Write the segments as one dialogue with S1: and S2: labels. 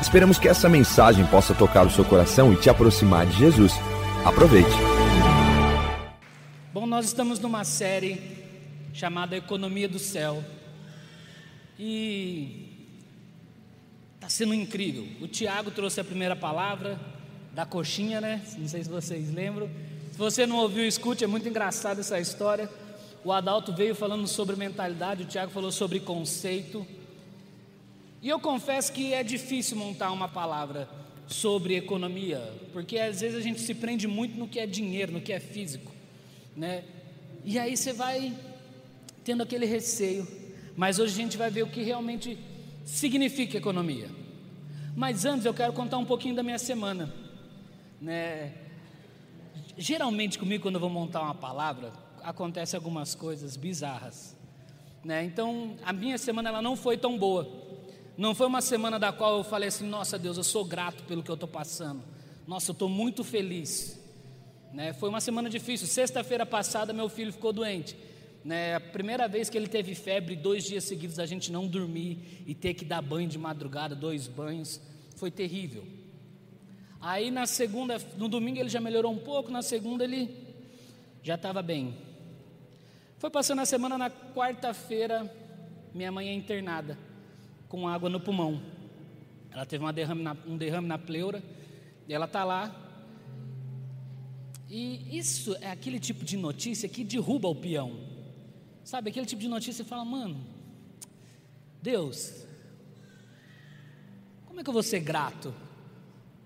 S1: Esperamos que essa mensagem possa tocar o seu coração e te aproximar de Jesus. Aproveite.
S2: Bom, nós estamos numa série chamada Economia do Céu e está sendo incrível. O Tiago trouxe a primeira palavra da coxinha, né? Não sei se vocês lembram. Se você não ouviu, escute, é muito engraçada essa história. O Adalto veio falando sobre mentalidade, o Tiago falou sobre conceito. E eu confesso que é difícil montar uma palavra sobre economia, porque às vezes a gente se prende muito no que é dinheiro, no que é físico, né? E aí você vai tendo aquele receio. Mas hoje a gente vai ver o que realmente significa economia. Mas antes eu quero contar um pouquinho da minha semana, né? Geralmente comigo quando eu vou montar uma palavra, acontece algumas coisas bizarras, né? Então, a minha semana ela não foi tão boa. Não foi uma semana da qual eu falei assim: nossa Deus, eu sou grato pelo que eu estou passando. Nossa, eu estou muito feliz. Né? Foi uma semana difícil. Sexta-feira passada, meu filho ficou doente. Né? A primeira vez que ele teve febre, dois dias seguidos a gente não dormir e ter que dar banho de madrugada, dois banhos, foi terrível. Aí na segunda, no domingo ele já melhorou um pouco, na segunda ele já estava bem. Foi passando a semana, na quarta-feira, minha mãe é internada com água no pulmão. Ela teve derrame na, um derrame na pleura e ela está lá. E isso é aquele tipo de notícia que derruba o peão. Sabe, aquele tipo de notícia que fala, mano, Deus, como é que eu vou ser grato?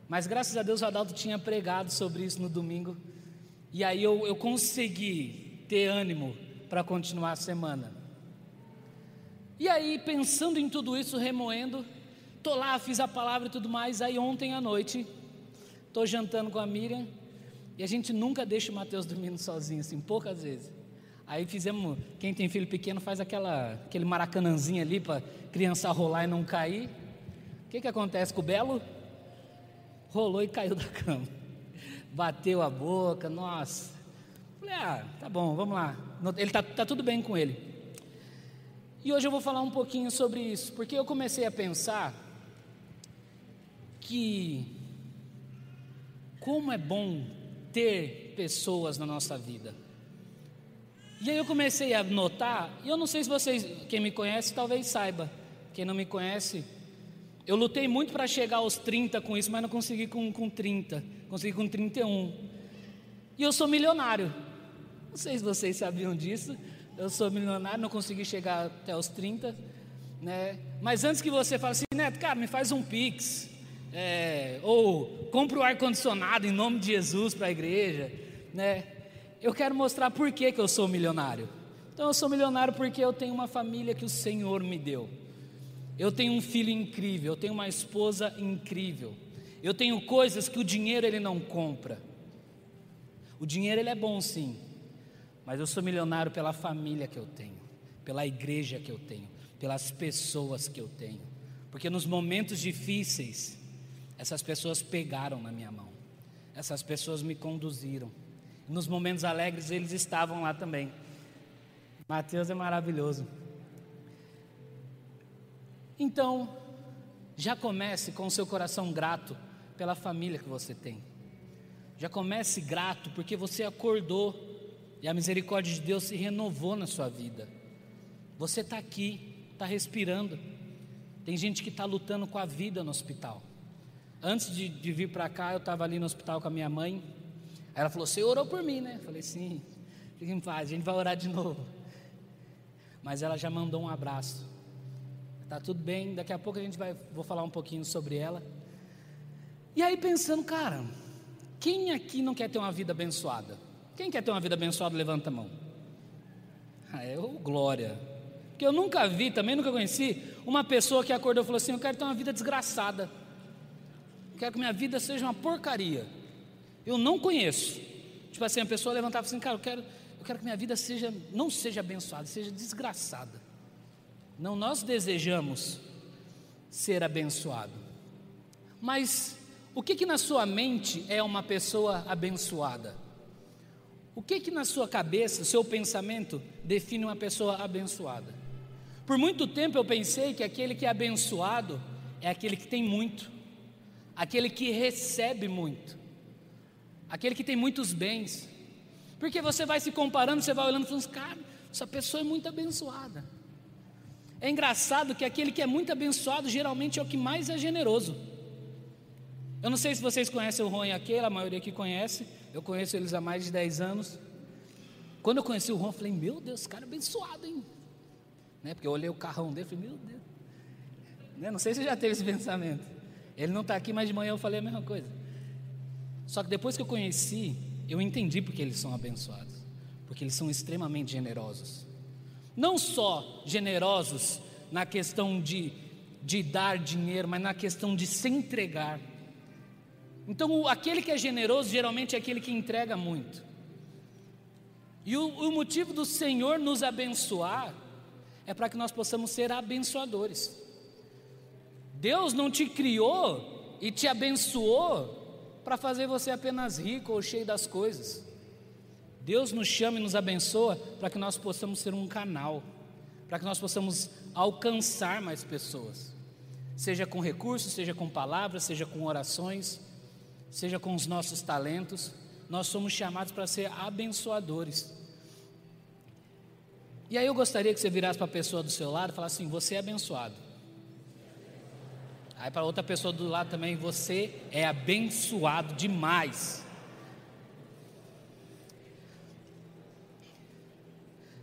S2: Mas graças a Deus o Adalto tinha pregado sobre isso no domingo. E aí eu, eu consegui ter ânimo para continuar a semana. E aí, pensando em tudo isso, remoendo, tô lá, fiz a palavra e tudo mais. Aí ontem à noite, tô jantando com a Miriam e a gente nunca deixa o Mateus dormindo sozinho, assim, poucas vezes. Aí fizemos, quem tem filho pequeno faz aquela, aquele maracanãzinho ali para criança rolar e não cair. O que, que acontece com o Belo? Rolou e caiu da cama. Bateu a boca, nossa. Falei, ah, tá bom, vamos lá. Ele tá, tá tudo bem com ele. E hoje eu vou falar um pouquinho sobre isso, porque eu comecei a pensar que como é bom ter pessoas na nossa vida. E aí eu comecei a notar, e eu não sei se vocês, quem me conhece, talvez saiba. Quem não me conhece, eu lutei muito para chegar aos 30 com isso, mas não consegui com, com 30, consegui com 31. E eu sou milionário. Não sei se vocês sabiam disso, eu sou milionário, não consegui chegar até os 30, né? Mas antes que você fale assim, Neto, cara, me faz um pix, é, ou compra o ar-condicionado em nome de Jesus para a igreja, né? Eu quero mostrar por que, que eu sou milionário. Então eu sou milionário porque eu tenho uma família que o Senhor me deu. Eu tenho um filho incrível, eu tenho uma esposa incrível. Eu tenho coisas que o dinheiro ele não compra. O dinheiro ele é bom sim, mas eu sou milionário pela família que eu tenho, pela igreja que eu tenho, pelas pessoas que eu tenho. Porque nos momentos difíceis, essas pessoas pegaram na minha mão, essas pessoas me conduziram. Nos momentos alegres, eles estavam lá também. Mateus é maravilhoso. Então, já comece com o seu coração grato pela família que você tem. Já comece grato porque você acordou e a misericórdia de Deus se renovou na sua vida. Você está aqui, está respirando. Tem gente que está lutando com a vida no hospital. Antes de, de vir para cá, eu estava ali no hospital com a minha mãe. Aí ela falou: Você orou por mim, né? Eu falei: Sim, fique em paz, a gente vai orar de novo. Mas ela já mandou um abraço. Tá tudo bem, daqui a pouco a gente vai, vou falar um pouquinho sobre ela. E aí pensando, cara, quem aqui não quer ter uma vida abençoada? Quem quer ter uma vida abençoada, levanta a mão. Ah, eu, glória. Porque eu nunca vi, também nunca conheci, uma pessoa que acordou e falou assim: Eu quero ter uma vida desgraçada. quero que minha vida seja uma porcaria. Eu não conheço. Tipo assim, a pessoa levantava assim, cara, eu quero, eu quero que minha vida seja, não seja abençoada, seja desgraçada. Não, nós desejamos ser abençoado. Mas o que que na sua mente é uma pessoa abençoada? O que que na sua cabeça, seu pensamento define uma pessoa abençoada? Por muito tempo eu pensei que aquele que é abençoado é aquele que tem muito, aquele que recebe muito, aquele que tem muitos bens. Porque você vai se comparando, você vai olhando e falando, cara, essa pessoa é muito abençoada. É engraçado que aquele que é muito abençoado geralmente é o que mais é generoso. Eu não sei se vocês conhecem o Ron e a maioria aqui conhece. Eu conheço eles há mais de 10 anos. Quando eu conheci o Ron, eu falei, meu Deus, cara abençoado, hein? Né? Porque eu olhei o carrão dele e falei, meu Deus. Né? Não sei se você já teve esse pensamento. Ele não está aqui, mas de manhã eu falei a mesma coisa. Só que depois que eu conheci, eu entendi porque eles são abençoados. Porque eles são extremamente generosos. Não só generosos na questão de, de dar dinheiro, mas na questão de se entregar. Então, aquele que é generoso geralmente é aquele que entrega muito. E o, o motivo do Senhor nos abençoar é para que nós possamos ser abençoadores. Deus não te criou e te abençoou para fazer você apenas rico ou cheio das coisas. Deus nos chama e nos abençoa para que nós possamos ser um canal, para que nós possamos alcançar mais pessoas, seja com recursos, seja com palavras, seja com orações, seja com os nossos talentos. Nós somos chamados para ser abençoadores. E aí eu gostaria que você virasse para a pessoa do seu lado e falasse assim: Você é abençoado. Aí para outra pessoa do lado também, você é abençoado demais.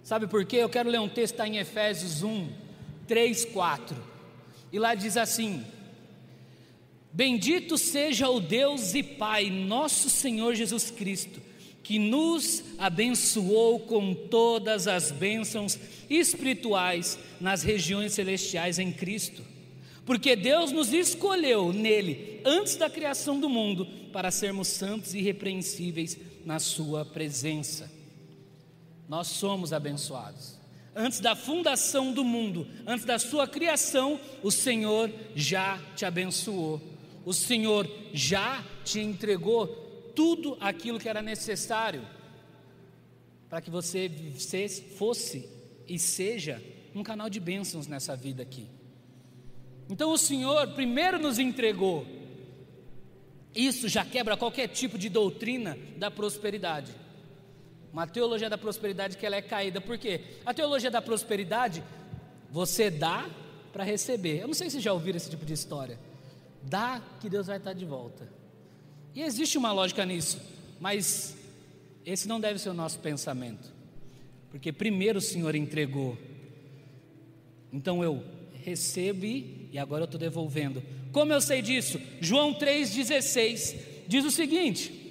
S2: Sabe por quê? Eu quero ler um texto está em Efésios 1, 3, 4. E lá diz assim: Bendito seja o Deus e Pai, nosso Senhor Jesus Cristo, que nos abençoou com todas as bênçãos espirituais nas regiões celestiais em Cristo. Porque Deus nos escolheu nele antes da criação do mundo para sermos santos e irrepreensíveis na Sua presença nós somos abençoados. Antes da fundação do mundo, antes da sua criação, o Senhor já te abençoou. O Senhor já te entregou tudo aquilo que era necessário para que você fosse e seja um canal de bênçãos nessa vida aqui. Então o Senhor primeiro nos entregou. Isso já quebra qualquer tipo de doutrina da prosperidade. Uma teologia da prosperidade que ela é caída. Por quê? A teologia da prosperidade, você dá para receber. Eu não sei se já ouviram esse tipo de história. Dá que Deus vai estar de volta. E existe uma lógica nisso, mas esse não deve ser o nosso pensamento. Porque primeiro o Senhor entregou. Então eu recebi e agora eu estou devolvendo. Como eu sei disso? João 3,16 diz o seguinte: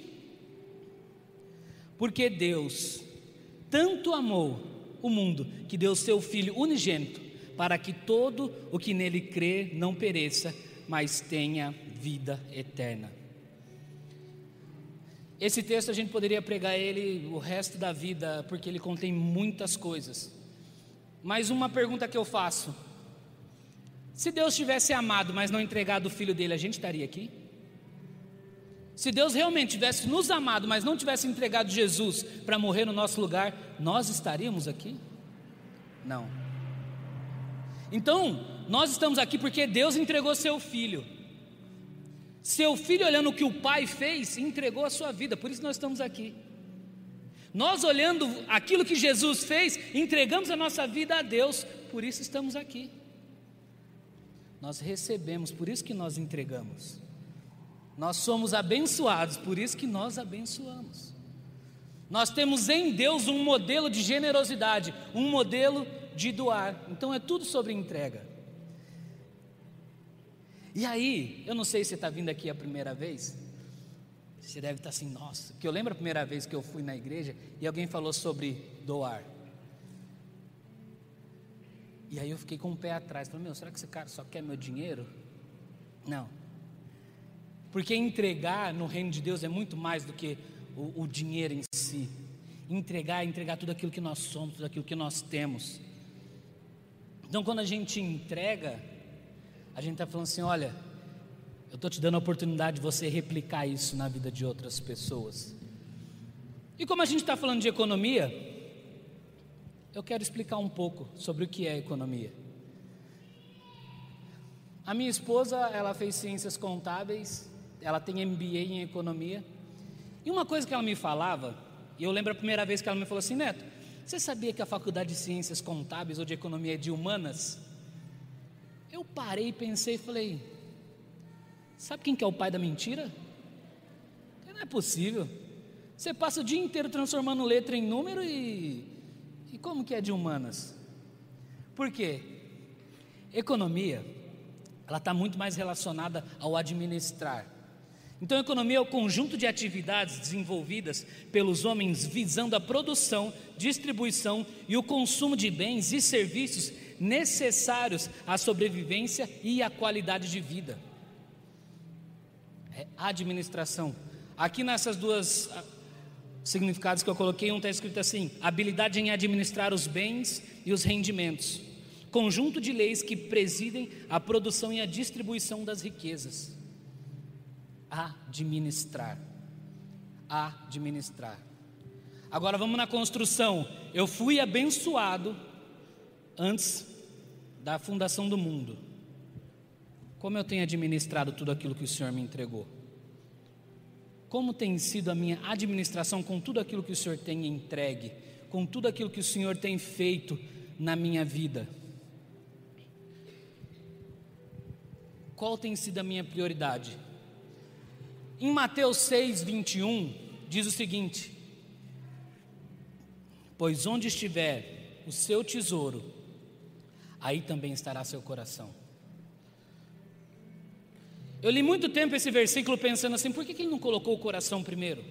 S2: porque Deus tanto amou o mundo que deu seu Filho unigênito, para que todo o que nele crê não pereça, mas tenha vida eterna. Esse texto a gente poderia pregar ele o resto da vida, porque ele contém muitas coisas. Mas uma pergunta que eu faço: se Deus tivesse amado, mas não entregado o filho dele, a gente estaria aqui? Se Deus realmente tivesse nos amado, mas não tivesse entregado Jesus para morrer no nosso lugar, nós estaríamos aqui? Não. Então, nós estamos aqui porque Deus entregou seu filho. Seu filho, olhando o que o pai fez, entregou a sua vida, por isso nós estamos aqui. Nós, olhando aquilo que Jesus fez, entregamos a nossa vida a Deus, por isso estamos aqui. Nós recebemos, por isso que nós entregamos. Nós somos abençoados, por isso que nós abençoamos. Nós temos em Deus um modelo de generosidade, um modelo de doar. Então é tudo sobre entrega. E aí, eu não sei se você está vindo aqui a primeira vez. Você deve estar assim, nossa, que eu lembro a primeira vez que eu fui na igreja e alguém falou sobre doar. E aí eu fiquei com o pé atrás, falei, meu, será que esse cara só quer meu dinheiro? Não. Porque entregar no reino de Deus é muito mais do que o, o dinheiro em si. Entregar, entregar tudo aquilo que nós somos, tudo aquilo que nós temos. Então, quando a gente entrega, a gente está falando assim: olha, eu estou te dando a oportunidade de você replicar isso na vida de outras pessoas. E como a gente está falando de economia, eu quero explicar um pouco sobre o que é economia. A minha esposa, ela fez ciências contábeis, ela tem MBA em economia. E uma coisa que ela me falava, e eu lembro a primeira vez que ela me falou assim, Neto, você sabia que a faculdade de ciências contábeis ou de economia é de humanas? Eu parei, pensei e falei, sabe quem que é o pai da mentira? Não é possível. Você passa o dia inteiro transformando letra em número e, e como que é de humanas? Por quê? Economia, ela está muito mais relacionada ao administrar. Então, economia é o conjunto de atividades desenvolvidas pelos homens visando a produção, distribuição e o consumo de bens e serviços necessários à sobrevivência e à qualidade de vida. É administração. Aqui nessas duas ah, significados que eu coloquei, um está escrito assim: habilidade em administrar os bens e os rendimentos. Conjunto de leis que presidem a produção e a distribuição das riquezas administrar. Administrar. Agora vamos na construção. Eu fui abençoado antes da fundação do mundo. Como eu tenho administrado tudo aquilo que o Senhor me entregou? Como tem sido a minha administração com tudo aquilo que o Senhor tem entregue, com tudo aquilo que o Senhor tem feito na minha vida? Qual tem sido a minha prioridade? Em Mateus 6, 21, diz o seguinte: Pois onde estiver o seu tesouro, aí também estará seu coração. Eu li muito tempo esse versículo pensando assim: por que, que ele não colocou o coração primeiro?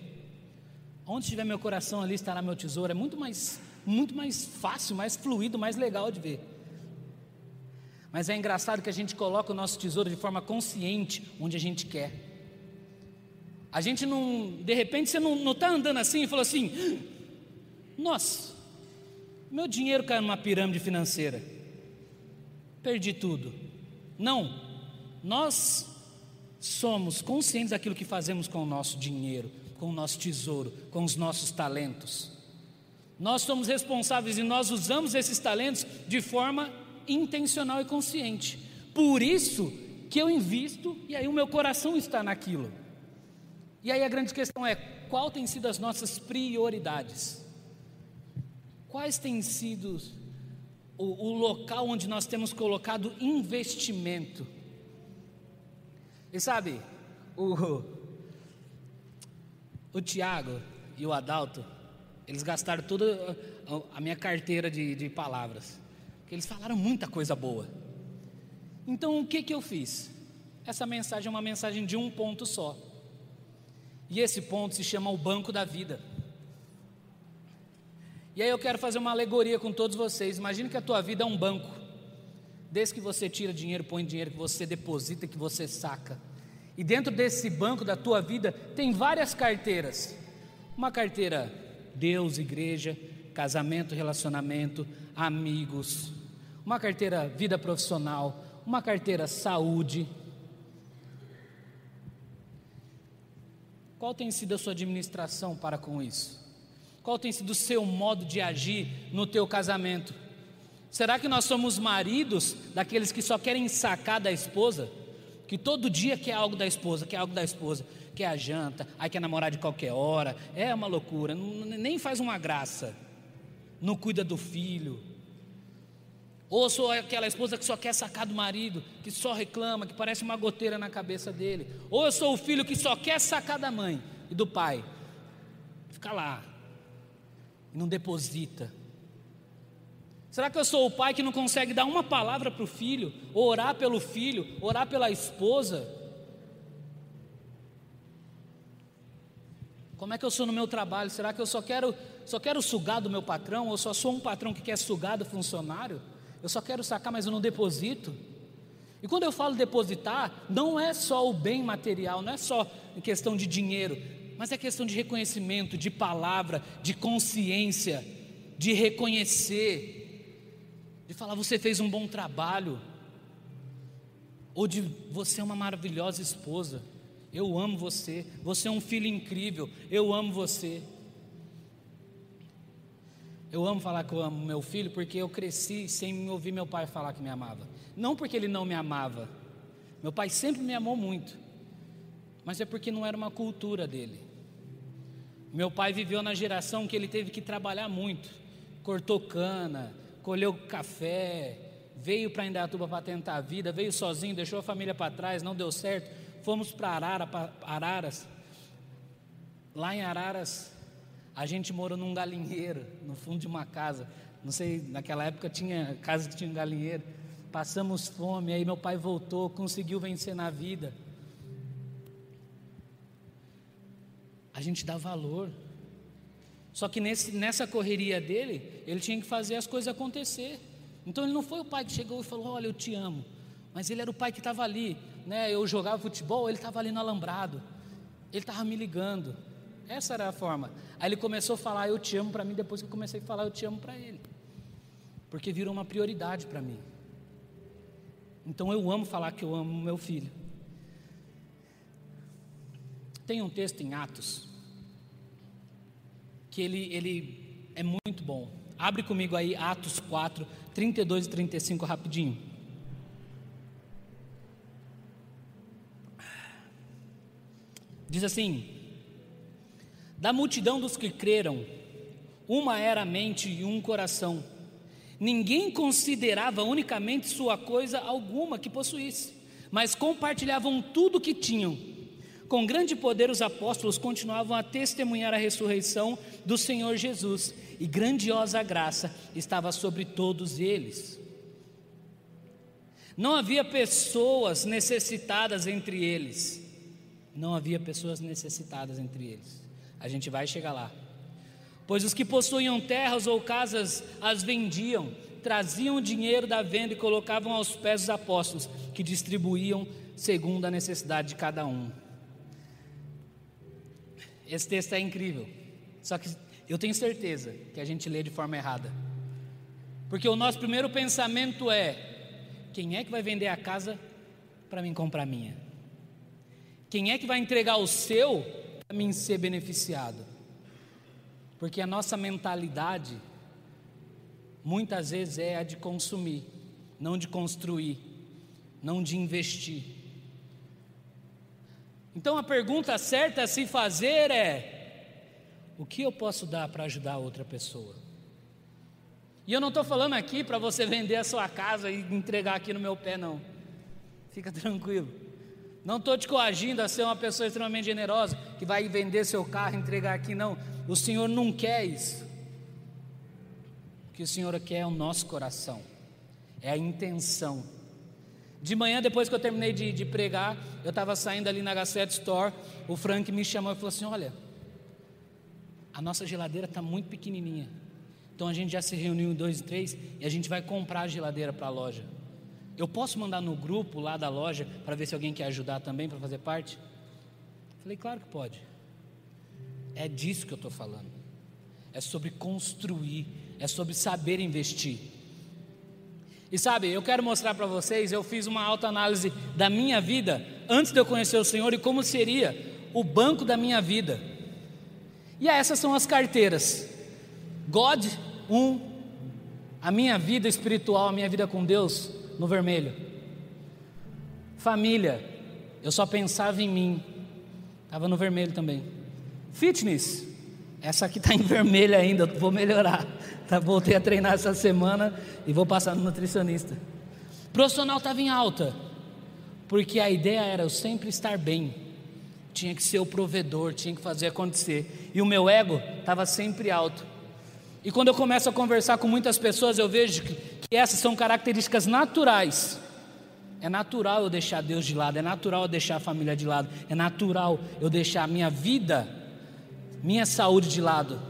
S2: Onde estiver meu coração, ali estará meu tesouro. É muito mais, muito mais fácil, mais fluido, mais legal de ver. Mas é engraçado que a gente coloca o nosso tesouro de forma consciente onde a gente quer. A gente não, de repente você não está andando assim e falou assim: nossa, meu dinheiro caiu numa pirâmide financeira, perdi tudo. Não, nós somos conscientes daquilo que fazemos com o nosso dinheiro, com o nosso tesouro, com os nossos talentos. Nós somos responsáveis e nós usamos esses talentos de forma intencional e consciente. Por isso que eu invisto e aí o meu coração está naquilo. E aí a grande questão é: qual tem sido as nossas prioridades? Quais têm sido o, o local onde nós temos colocado investimento? E sabe, o, o Tiago e o Adalto, eles gastaram toda a minha carteira de, de palavras, porque eles falaram muita coisa boa. Então o que, que eu fiz? Essa mensagem é uma mensagem de um ponto só. E esse ponto se chama o banco da vida. E aí eu quero fazer uma alegoria com todos vocês. Imagine que a tua vida é um banco. Desde que você tira dinheiro, põe dinheiro, que você deposita, que você saca. E dentro desse banco da tua vida tem várias carteiras. Uma carteira Deus, igreja, casamento, relacionamento, amigos. Uma carteira vida profissional, uma carteira saúde, Qual tem sido a sua administração para com isso? Qual tem sido o seu modo de agir no teu casamento? Será que nós somos maridos daqueles que só querem sacar da esposa? Que todo dia quer algo da esposa, quer algo da esposa, quer a janta, aí quer namorar de qualquer hora, é uma loucura, nem faz uma graça, não cuida do filho, ou sou aquela esposa que só quer sacar do marido, que só reclama, que parece uma goteira na cabeça dele. Ou eu sou o filho que só quer sacar da mãe e do pai. Fica lá. E não deposita. Será que eu sou o pai que não consegue dar uma palavra para o filho, orar pelo filho, orar pela esposa? Como é que eu sou no meu trabalho? Será que eu só quero, só quero sugar do meu patrão, ou só sou um patrão que quer sugar do funcionário? Eu só quero sacar, mas eu não deposito. E quando eu falo depositar, não é só o bem material, não é só questão de dinheiro, mas é questão de reconhecimento, de palavra, de consciência, de reconhecer, de falar você fez um bom trabalho, ou de você é uma maravilhosa esposa, eu amo você, você é um filho incrível, eu amo você. Eu amo falar que eu amo meu filho porque eu cresci sem ouvir meu pai falar que me amava. Não porque ele não me amava. Meu pai sempre me amou muito. Mas é porque não era uma cultura dele. Meu pai viveu na geração que ele teve que trabalhar muito. Cortou cana, colheu café, veio para Indaiatuba para tentar a vida, veio sozinho, deixou a família para trás, não deu certo. Fomos para Arara, Araras. Lá em Araras, a gente morou num galinheiro, no fundo de uma casa. Não sei, naquela época tinha casa que tinha um galinheiro. Passamos fome, aí meu pai voltou, conseguiu vencer na vida. A gente dá valor. Só que nesse, nessa correria dele, ele tinha que fazer as coisas acontecer. Então ele não foi o pai que chegou e falou: Olha, eu te amo. Mas ele era o pai que estava ali. Né? Eu jogava futebol, ele estava ali no alambrado. Ele estava me ligando. Essa era a forma. Aí ele começou a falar eu te amo para mim depois que eu comecei a falar eu te amo para ele. Porque virou uma prioridade para mim. Então eu amo falar que eu amo meu filho. Tem um texto em Atos que ele, ele é muito bom. Abre comigo aí Atos 4, 32 e 35 rapidinho. Diz assim: da multidão dos que creram, uma era a mente e um coração. Ninguém considerava unicamente sua coisa alguma que possuísse, mas compartilhavam tudo o que tinham. Com grande poder, os apóstolos continuavam a testemunhar a ressurreição do Senhor Jesus, e grandiosa graça estava sobre todos eles. Não havia pessoas necessitadas entre eles. Não havia pessoas necessitadas entre eles. A gente vai chegar lá. Pois os que possuíam terras ou casas as vendiam, traziam o dinheiro da venda e colocavam aos pés dos apóstolos, que distribuíam segundo a necessidade de cada um. Esse texto é incrível. Só que eu tenho certeza que a gente lê de forma errada. Porque o nosso primeiro pensamento é: quem é que vai vender a casa para mim comprar a minha? Quem é que vai entregar o seu mim ser beneficiado. Porque a nossa mentalidade muitas vezes é a de consumir, não de construir, não de investir. Então a pergunta certa a se fazer é: o que eu posso dar para ajudar outra pessoa? E eu não estou falando aqui para você vender a sua casa e entregar aqui no meu pé, não. Fica tranquilo. Não estou te coagindo a ser uma pessoa extremamente generosa que vai vender seu carro entregar aqui, não. O Senhor não quer isso. O que o Senhor quer é o nosso coração, é a intenção. De manhã, depois que eu terminei de, de pregar, eu estava saindo ali na H7 Store. O Frank me chamou e falou assim: Olha, a nossa geladeira está muito pequenininha. Então a gente já se reuniu em dois e três e a gente vai comprar a geladeira para a loja. Eu posso mandar no grupo lá da loja para ver se alguém quer ajudar também para fazer parte? Falei, claro que pode. É disso que eu estou falando. É sobre construir, é sobre saber investir. E sabe, eu quero mostrar para vocês, eu fiz uma autoanálise da minha vida antes de eu conhecer o Senhor e como seria o banco da minha vida. E essas são as carteiras. God, um, a minha vida espiritual, a minha vida com Deus, no vermelho. Família, eu só pensava em mim, estava no vermelho também. Fitness, essa aqui está em vermelho ainda, vou melhorar. Tá, voltei a treinar essa semana e vou passar no nutricionista. Profissional estava em alta, porque a ideia era eu sempre estar bem, tinha que ser o provedor, tinha que fazer acontecer, e o meu ego estava sempre alto. E quando eu começo a conversar com muitas pessoas, eu vejo que, que essas são características naturais. É natural eu deixar Deus de lado, é natural eu deixar a família de lado, é natural eu deixar a minha vida, minha saúde de lado,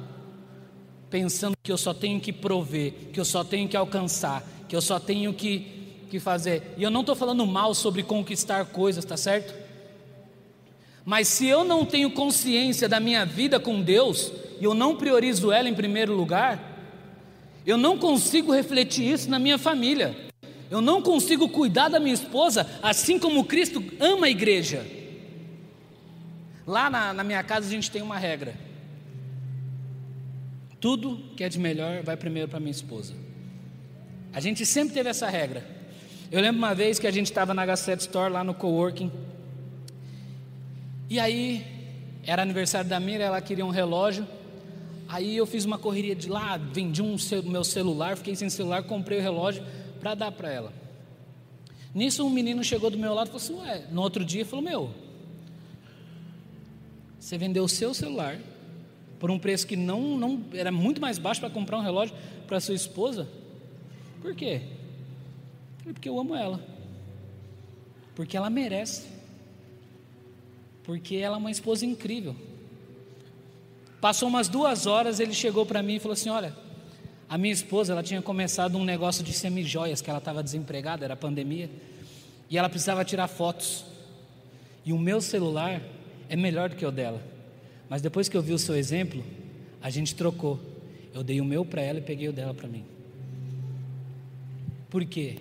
S2: pensando que eu só tenho que prover, que eu só tenho que alcançar, que eu só tenho que que fazer. E eu não estou falando mal sobre conquistar coisas, tá certo? Mas se eu não tenho consciência da minha vida com Deus, e eu não priorizo ela em primeiro lugar, eu não consigo refletir isso na minha família. Eu não consigo cuidar da minha esposa assim como Cristo ama a igreja. Lá na, na minha casa a gente tem uma regra. Tudo que é de melhor vai primeiro para minha esposa. A gente sempre teve essa regra. Eu lembro uma vez que a gente estava na H7 Store lá no coworking. E aí era aniversário da Mira, ela queria um relógio. Aí eu fiz uma correria de lá, vendi um meu celular, fiquei sem celular, comprei o relógio para dar para ela. Nisso um menino chegou do meu lado e falou assim, ué, no outro dia falou, meu, você vendeu o seu celular por um preço que não, não era muito mais baixo para comprar um relógio para sua esposa? Por quê? Porque eu amo ela. Porque ela merece. Porque ela é uma esposa incrível. Passou umas duas horas, ele chegou para mim e falou assim: Olha, a minha esposa, ela tinha começado um negócio de semijoias, que ela estava desempregada, era pandemia, e ela precisava tirar fotos. E o meu celular é melhor do que o dela. Mas depois que eu vi o seu exemplo, a gente trocou. Eu dei o meu para ela e peguei o dela para mim. Por quê?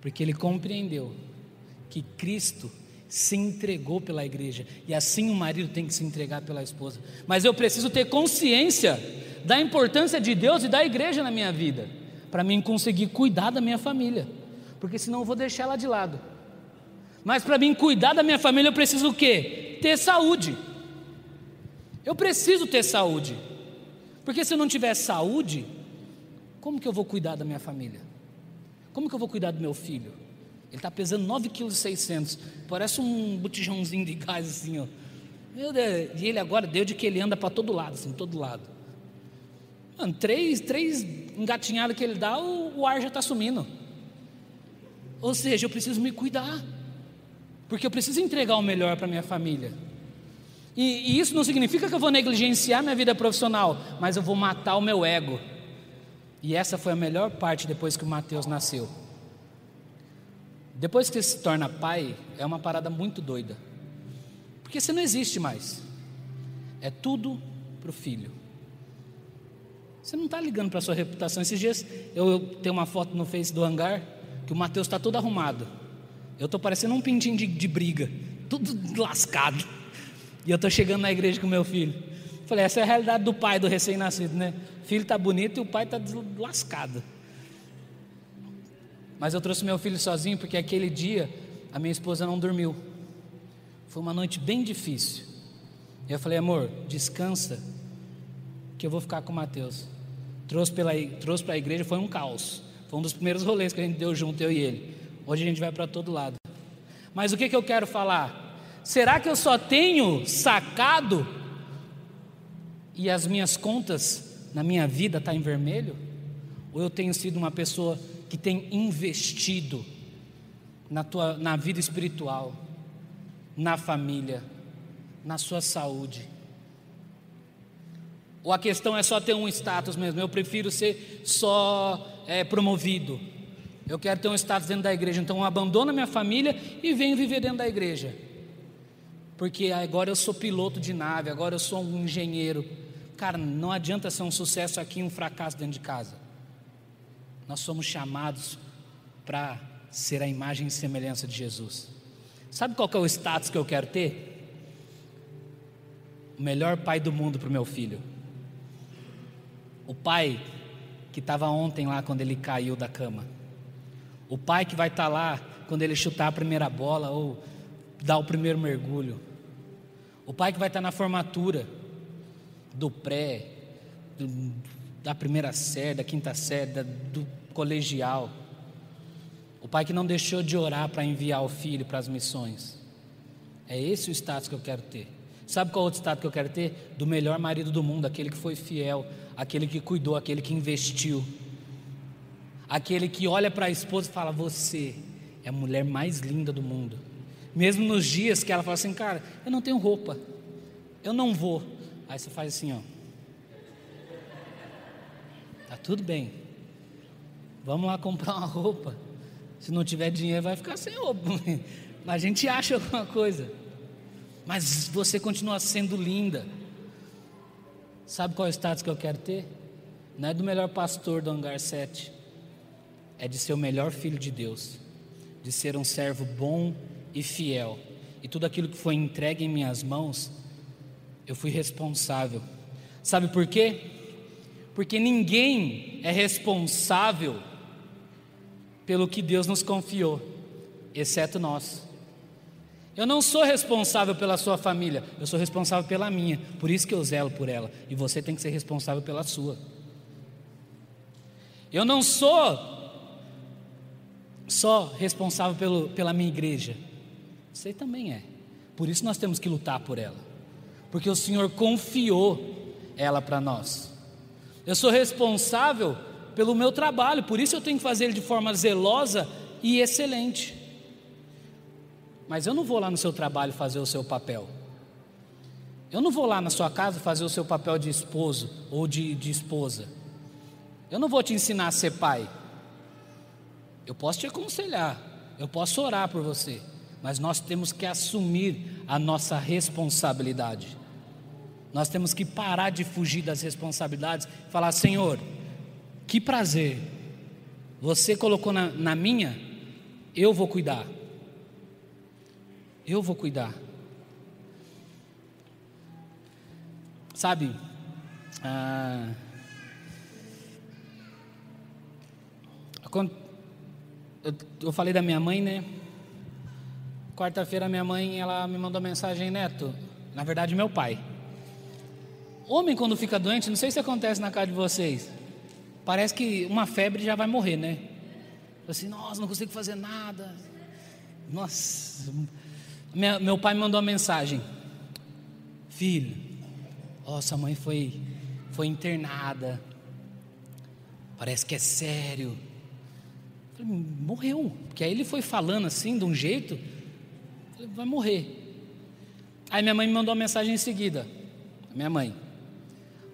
S2: Porque ele compreendeu que Cristo se entregou pela igreja e assim o marido tem que se entregar pela esposa. Mas eu preciso ter consciência da importância de Deus e da igreja na minha vida, para mim conseguir cuidar da minha família, porque senão eu vou deixar ela de lado. Mas para mim cuidar da minha família eu preciso o quê? Ter saúde. Eu preciso ter saúde. Porque se eu não tiver saúde, como que eu vou cuidar da minha família? Como que eu vou cuidar do meu filho? Ele está pesando 9,6 kg. Parece um botijãozinho de gás assim, ó. Meu Deus. E ele agora deu de que ele anda para todo lado, assim, todo lado. Mano, três, três engatinhadas que ele dá, o, o ar já está sumindo. Ou seja, eu preciso me cuidar. Porque eu preciso entregar o melhor para minha família. E, e, isso não significa que eu vou negligenciar minha vida profissional, mas eu vou matar o meu ego. E essa foi a melhor parte depois que o Mateus nasceu. Depois que você se torna pai, é uma parada muito doida. Porque você não existe mais. É tudo para o filho. Você não está ligando para a sua reputação. Esses dias eu tenho uma foto no Face do hangar que o Mateus está todo arrumado. Eu estou parecendo um pintinho de, de briga, tudo lascado. E eu estou chegando na igreja com meu filho. Falei, essa é a realidade do pai do recém-nascido, né? O filho está bonito e o pai está lascado. Mas eu trouxe meu filho sozinho porque aquele dia a minha esposa não dormiu. Foi uma noite bem difícil. Eu falei, amor, descansa, que eu vou ficar com o Mateus. Trouxe, pela, trouxe para a igreja, foi um caos. Foi um dos primeiros rolês que a gente deu junto, eu e ele. Hoje a gente vai para todo lado. Mas o que, que eu quero falar? Será que eu só tenho sacado e as minhas contas na minha vida tá em vermelho? Ou eu tenho sido uma pessoa que tem investido na, tua, na vida espiritual, na família, na sua saúde? Ou a questão é só ter um status mesmo? Eu prefiro ser só é, promovido. Eu quero ter um status dentro da igreja, então eu abandono a minha família e venho viver dentro da igreja. Porque agora eu sou piloto de nave, agora eu sou um engenheiro. Cara, não adianta ser um sucesso aqui e um fracasso dentro de casa. Nós somos chamados para ser a imagem e semelhança de Jesus. Sabe qual é o status que eu quero ter? O melhor pai do mundo para o meu filho. O pai que estava ontem lá quando ele caiu da cama. O pai que vai estar tá lá quando ele chutar a primeira bola ou dar o primeiro mergulho. O pai que vai estar tá na formatura do pré, do, da primeira série, da quinta série, da, do colegial. O pai que não deixou de orar para enviar o filho para as missões. É esse o status que eu quero ter. Sabe qual outro status que eu quero ter? Do melhor marido do mundo, aquele que foi fiel, aquele que cuidou, aquele que investiu. Aquele que olha para a esposa e fala: Você é a mulher mais linda do mundo. Mesmo nos dias que ela fala assim, cara, eu não tenho roupa, eu não vou. Aí você faz assim, ó. Tá tudo bem. Vamos lá comprar uma roupa. Se não tiver dinheiro, vai ficar sem roupa. Mas a gente acha alguma coisa. Mas você continua sendo linda. Sabe qual é o status que eu quero ter? Não é do melhor pastor do hangar 7. É de ser o melhor filho de Deus. De ser um servo bom e fiel. E tudo aquilo que foi entregue em minhas mãos, eu fui responsável. Sabe por quê? Porque ninguém é responsável pelo que Deus nos confiou, exceto nós. Eu não sou responsável pela sua família, eu sou responsável pela minha, por isso que eu zelo por ela, e você tem que ser responsável pela sua. Eu não sou só responsável pelo, pela minha igreja, você também é, por isso nós temos que lutar por ela, porque o Senhor confiou ela para nós. Eu sou responsável pelo meu trabalho, por isso eu tenho que fazer ele de forma zelosa e excelente. Mas eu não vou lá no seu trabalho fazer o seu papel. Eu não vou lá na sua casa fazer o seu papel de esposo ou de, de esposa. Eu não vou te ensinar a ser pai. Eu posso te aconselhar, eu posso orar por você, mas nós temos que assumir a nossa responsabilidade. Nós temos que parar de fugir das responsabilidades e falar: Senhor, que prazer, você colocou na, na minha, eu vou cuidar. Eu vou cuidar. Sabe, ah, eu, eu falei da minha mãe, né? Quarta-feira minha mãe ela me mandou mensagem, Neto. Na verdade, meu pai. Homem quando fica doente, não sei se acontece na casa de vocês. Parece que uma febre já vai morrer, né? Assim, nossa, não consigo fazer nada. Nossa, meu, meu pai mandou uma mensagem: Filho, sua mãe foi, foi internada. Parece que é sério. Falei, morreu. Porque aí ele foi falando assim, de um jeito. Falei, vai morrer. Aí minha mãe me mandou uma mensagem em seguida. Minha mãe: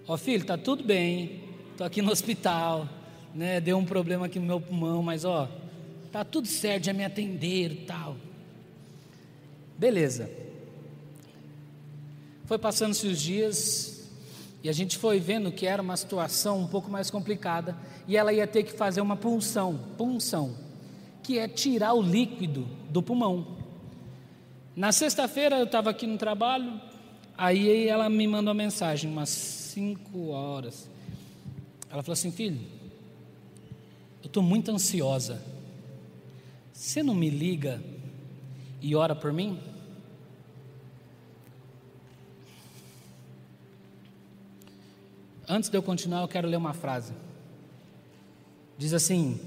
S2: Ó, filho, tá tudo bem. Tô aqui no hospital, né? Deu um problema aqui no meu pulmão, mas ó, tá tudo certo, já me atenderam, tal. Beleza. Foi passando-se os dias e a gente foi vendo que era uma situação um pouco mais complicada e ela ia ter que fazer uma punção, punção, que é tirar o líquido do pulmão. Na sexta-feira eu estava aqui no trabalho, aí ela me mandou uma mensagem, umas cinco horas. Ela falou assim, filho, eu estou muito ansiosa. Você não me liga e ora por mim? Antes de eu continuar, eu quero ler uma frase. Diz assim: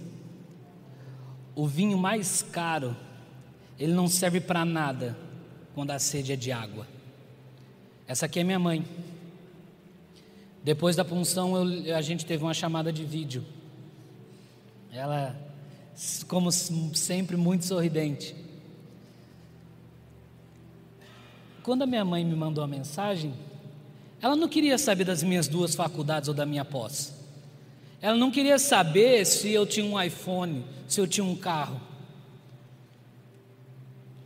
S2: O vinho mais caro, ele não serve para nada quando a sede é de água. Essa aqui é minha mãe. Depois da punção, eu, a gente teve uma chamada de vídeo. Ela, como sempre, muito sorridente. Quando a minha mãe me mandou a mensagem, ela não queria saber das minhas duas faculdades ou da minha posse. Ela não queria saber se eu tinha um iPhone, se eu tinha um carro.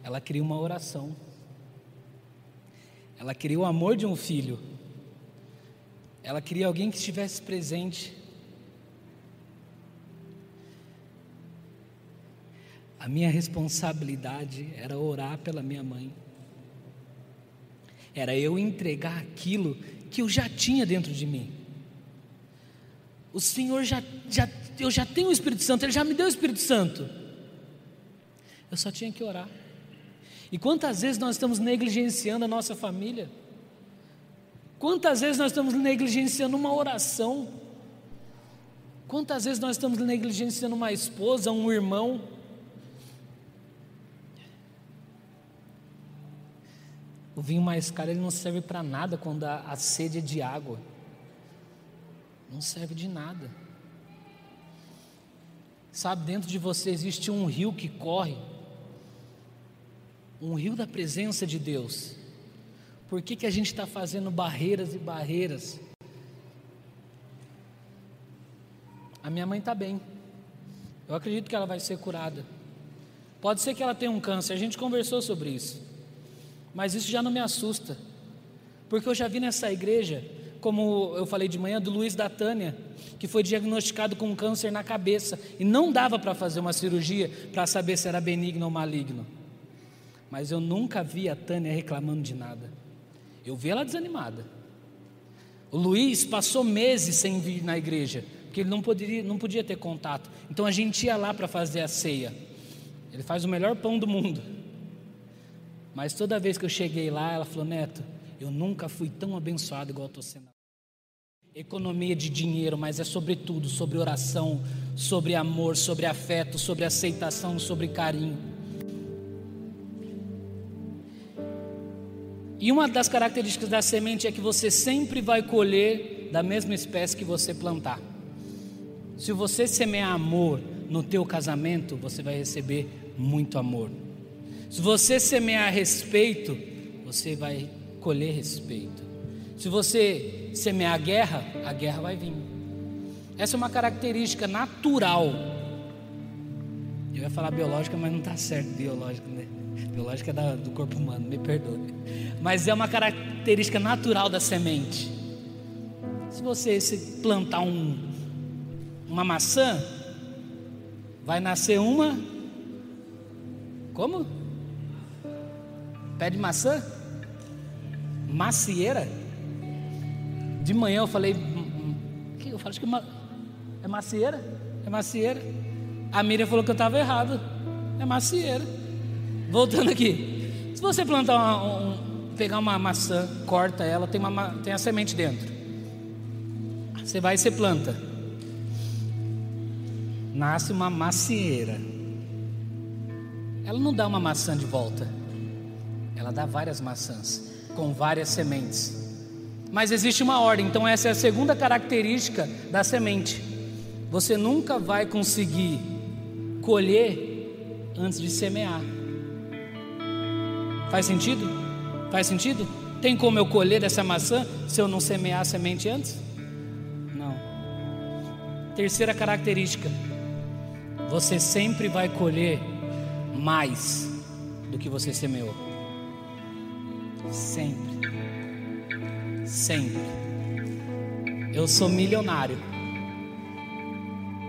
S2: Ela queria uma oração. Ela queria o amor de um filho. Ela queria alguém que estivesse presente. A minha responsabilidade era orar pela minha mãe era eu entregar aquilo que eu já tinha dentro de mim. O Senhor já, já, eu já tenho o Espírito Santo, Ele já me deu o Espírito Santo. Eu só tinha que orar. E quantas vezes nós estamos negligenciando a nossa família? Quantas vezes nós estamos negligenciando uma oração? Quantas vezes nós estamos negligenciando uma esposa, um irmão? O vinho mais caro ele não serve para nada quando a, a sede é de água. Não serve de nada. Sabe, dentro de você existe um rio que corre, um rio da presença de Deus. Por que, que a gente está fazendo barreiras e barreiras? A minha mãe está bem. Eu acredito que ela vai ser curada. Pode ser que ela tenha um câncer, a gente conversou sobre isso. Mas isso já não me assusta. Porque eu já vi nessa igreja, como eu falei de manhã, do Luiz da Tânia, que foi diagnosticado com um câncer na cabeça e não dava para fazer uma cirurgia para saber se era benigno ou maligno. Mas eu nunca vi a Tânia reclamando de nada. Eu vi ela desanimada. O Luiz passou meses sem vir na igreja, porque ele não, poderia, não podia ter contato. Então a gente ia lá para fazer a ceia. Ele faz o melhor pão do mundo. Mas toda vez que eu cheguei lá, ela falou: Neto, eu nunca fui tão abençoado igual estou sendo. Economia de dinheiro, mas é sobretudo sobre oração, sobre amor, sobre afeto, sobre aceitação, sobre carinho. E uma das características da semente é que você sempre vai colher da mesma espécie que você plantar. Se você semear amor no teu casamento, você vai receber muito amor. Se você semear respeito, você vai colher respeito. Se você semear guerra, a guerra vai vir. Essa é uma característica natural. Eu ia falar biológica, mas não está certo biológica, né? Biológica é da, do corpo humano, me perdoe. Mas é uma característica natural da semente. Se você se plantar um, uma maçã, vai nascer uma. Como? Pé de maçã? Macieira? De manhã eu falei. Hum, hum, eu falei, acho que é macieira? É macieira. A Miriam falou que eu estava errado. É macieira. Voltando aqui. Se você plantar uma, um, pegar uma maçã, corta ela, tem, uma, tem a semente dentro. Você vai e você planta. Nasce uma macieira. Ela não dá uma maçã de volta. Ela dá várias maçãs com várias sementes. Mas existe uma ordem, então essa é a segunda característica da semente. Você nunca vai conseguir colher antes de semear. Faz sentido? Faz sentido? Tem como eu colher essa maçã se eu não semear a semente antes? Não. Terceira característica: você sempre vai colher mais do que você semeou. Sempre. Sempre. Eu sou milionário.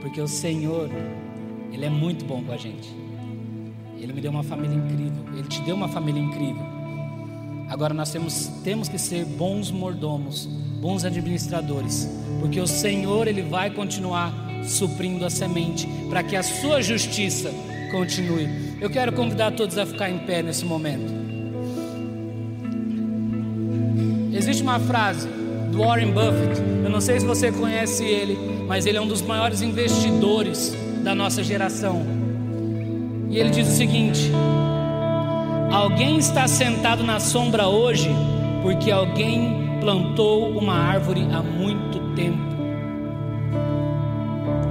S2: Porque o Senhor, Ele é muito bom com a gente. Ele me deu uma família incrível. Ele te deu uma família incrível. Agora nós temos, temos que ser bons mordomos, bons administradores, porque o Senhor ele vai continuar suprindo a semente para que a sua justiça continue. Eu quero convidar todos a ficar em pé nesse momento. Existe uma frase do Warren Buffett, eu não sei se você conhece ele, mas ele é um dos maiores investidores da nossa geração. Ele diz o seguinte: Alguém está sentado na sombra hoje porque alguém plantou uma árvore há muito tempo.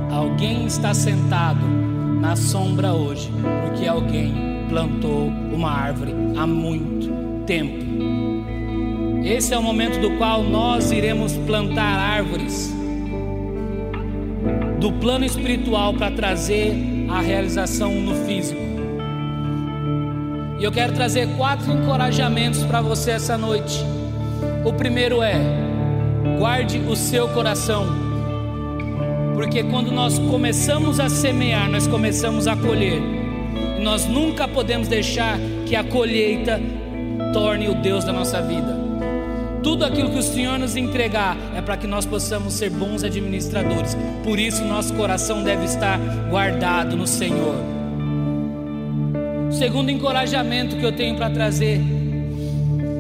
S2: Alguém está sentado na sombra hoje porque alguém plantou uma árvore há muito tempo. Esse é o momento do qual nós iremos plantar árvores do plano espiritual para trazer a realização no físico. E eu quero trazer quatro encorajamentos para você essa noite. O primeiro é: guarde o seu coração, porque quando nós começamos a semear, nós começamos a colher. Nós nunca podemos deixar que a colheita torne o Deus da nossa vida. Tudo aquilo que o Senhor nos entregar é para que nós possamos ser bons administradores. Por isso, nosso coração deve estar guardado no Senhor. Segundo encorajamento que eu tenho para trazer: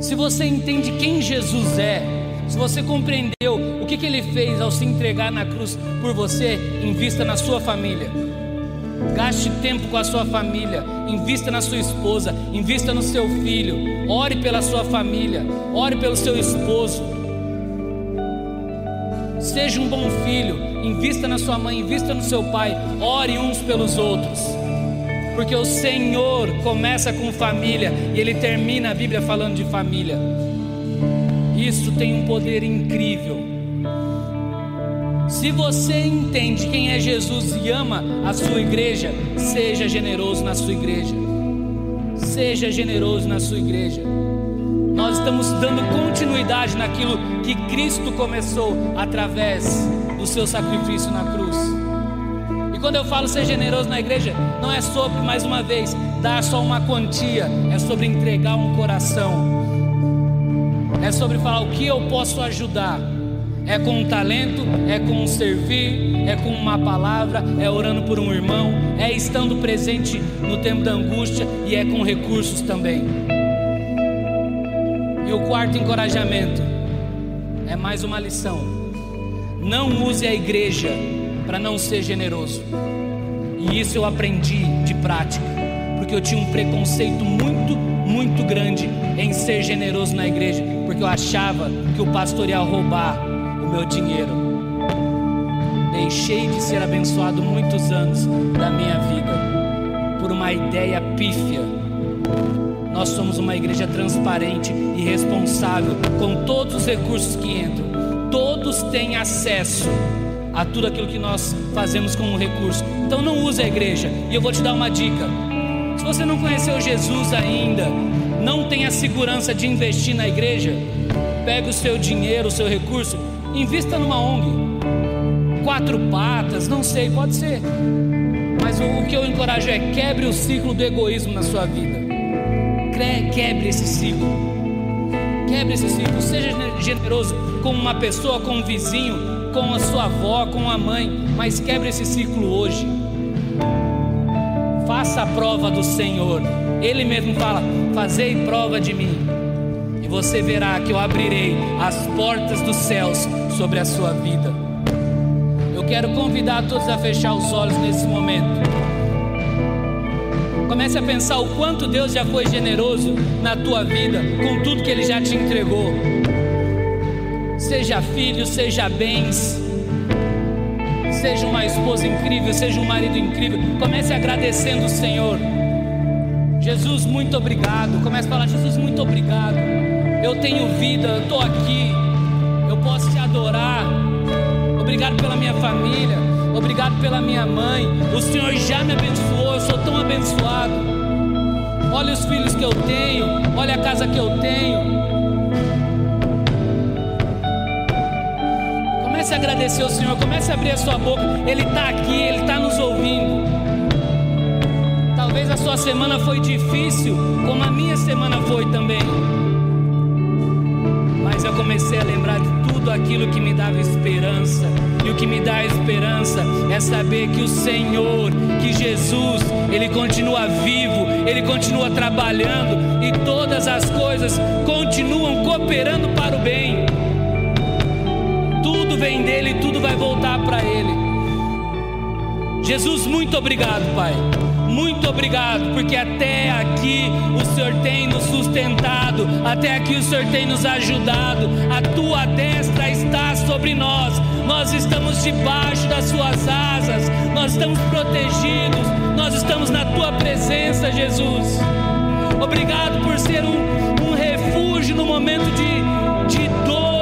S2: se você entende quem Jesus é, se você compreendeu o que, que ele fez ao se entregar na cruz por você, invista na sua família. Gaste tempo com a sua família, invista na sua esposa, invista no seu filho, ore pela sua família, ore pelo seu esposo. Seja um bom filho, invista na sua mãe, invista no seu pai, ore uns pelos outros. Porque o Senhor começa com família e ele termina a Bíblia falando de família. Isso tem um poder incrível. Se você entende quem é Jesus e ama a sua igreja, seja generoso na sua igreja. Seja generoso na sua igreja. Nós estamos dando continuidade naquilo que Cristo começou através do seu sacrifício na cruz. E quando eu falo ser generoso na igreja, não é sobre, mais uma vez, dar só uma quantia, é sobre entregar um coração. É sobre falar o que eu posso ajudar. É com um talento, é com um servir, é com uma palavra, é orando por um irmão, é estando presente no tempo da angústia e é com recursos também. E o quarto encorajamento é mais uma lição. Não use a igreja para não ser generoso. E isso eu aprendi de prática, porque eu tinha um preconceito muito, muito grande em ser generoso na igreja, porque eu achava que o pastor ia roubar meu dinheiro. Deixei de ser abençoado muitos anos da minha vida por uma ideia pífia. Nós somos uma igreja transparente e responsável com todos os recursos que entram. Todos têm acesso a tudo aquilo que nós fazemos com o recurso. Então não use a igreja. E eu vou te dar uma dica. Se você não conheceu Jesus ainda, não tem a segurança de investir na igreja, pegue o seu dinheiro, o seu recurso, invista numa ONG. Quatro patas, não sei, pode ser. Mas o que eu encorajo é quebre o ciclo do egoísmo na sua vida. Quebre esse ciclo. Quebre esse ciclo. Seja generoso com uma pessoa, com um vizinho, com a sua avó, com a mãe, mas quebre esse ciclo hoje. Faça a prova do Senhor. Ele mesmo fala: Fazei prova de mim, e você verá que eu abrirei as portas dos céus sobre a sua vida. Eu quero convidar todos a fechar os olhos nesse momento. Comece a pensar o quanto Deus já foi generoso na tua vida, com tudo que Ele já te entregou seja filho, seja bens, seja uma esposa incrível, seja um marido incrível. Comece agradecendo o Senhor. Jesus, muito obrigado. Comece a falar: Jesus, muito obrigado. Eu tenho vida, eu estou aqui, eu posso te adorar. Obrigado pela minha família, obrigado pela minha mãe. O Senhor já me abençoou, eu sou tão abençoado. Olha os filhos que eu tenho, olha a casa que eu tenho. Comece a agradecer ao Senhor, comece a abrir a sua boca. Ele está aqui, Ele está nos ouvindo. Talvez a sua semana foi difícil, como a minha semana foi também. Mas eu comecei a lembrar de tudo aquilo que me dava esperança. E o que me dá esperança é saber que o Senhor, que Jesus, Ele continua vivo, Ele continua trabalhando e todas as coisas continuam cooperando para o bem tudo vem dele e tudo vai voltar para ele. Jesus, muito obrigado, Pai. Muito obrigado, porque até aqui o Senhor tem nos sustentado, até aqui o Senhor tem nos ajudado. A tua destra está sobre nós, nós estamos debaixo das suas asas, nós estamos protegidos, nós estamos na tua presença, Jesus. Obrigado por ser um, um refúgio no momento de, de dor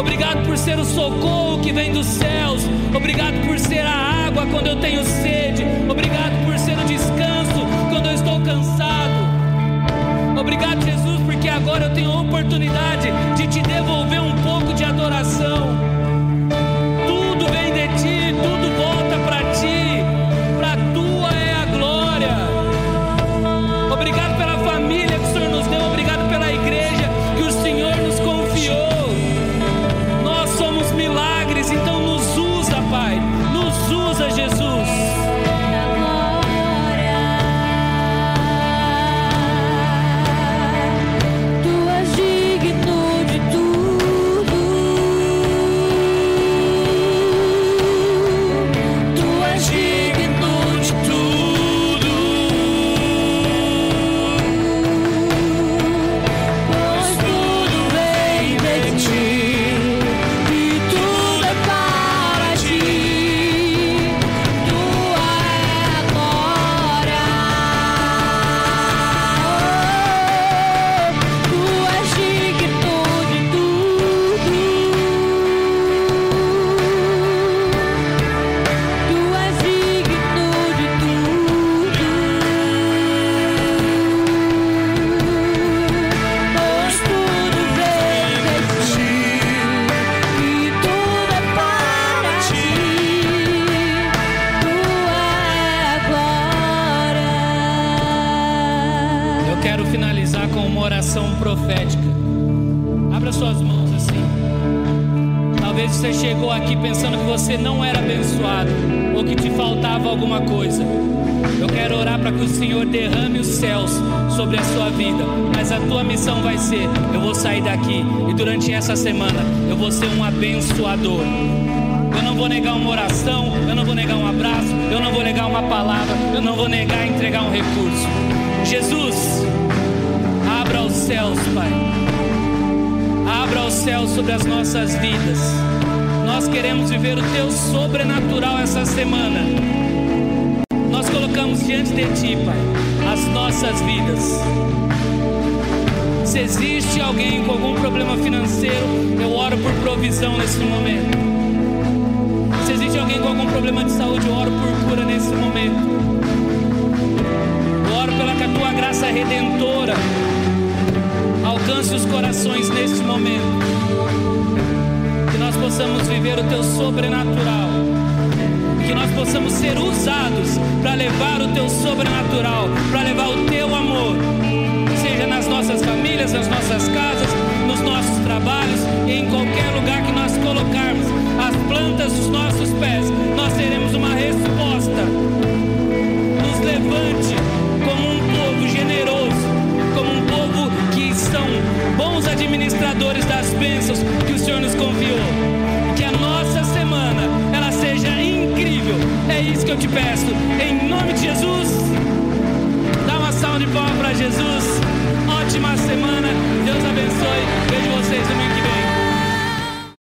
S2: Obrigado por ser o socorro que vem dos céus. Obrigado por ser a água quando eu tenho sede. Obrigado por ser o descanso quando eu estou cansado. Obrigado, Jesus, porque agora eu tenho a oportunidade de te devolver um pouco de adoração. Pai. Abra os céus sobre as nossas vidas. Nós queremos viver o teu sobrenatural essa semana. Nós colocamos diante de ti, Pai, as nossas vidas. Se existe alguém com algum problema financeiro, eu oro por provisão nesse momento. Se existe alguém com algum problema de saúde, eu oro por cura nesse momento. Eu oro pela tua graça redentora alcance os corações neste momento. Que nós possamos viver o teu sobrenatural. Que nós possamos ser usados para levar o teu sobrenatural, para levar o teu amor, seja nas nossas famílias, nas nossas casas, nos nossos trabalhos em qualquer lugar que nós colocarmos as plantas dos nossos pés, nós teremos uma resposta. Nos levante como um povo generoso, são bons administradores das bênçãos que o Senhor nos confiou. Que a nossa semana ela seja incrível. É isso que eu te peço. Em nome de Jesus, dá uma salva de palmas para Jesus. Ótima semana. Deus abençoe. Vejo vocês domingo que vem.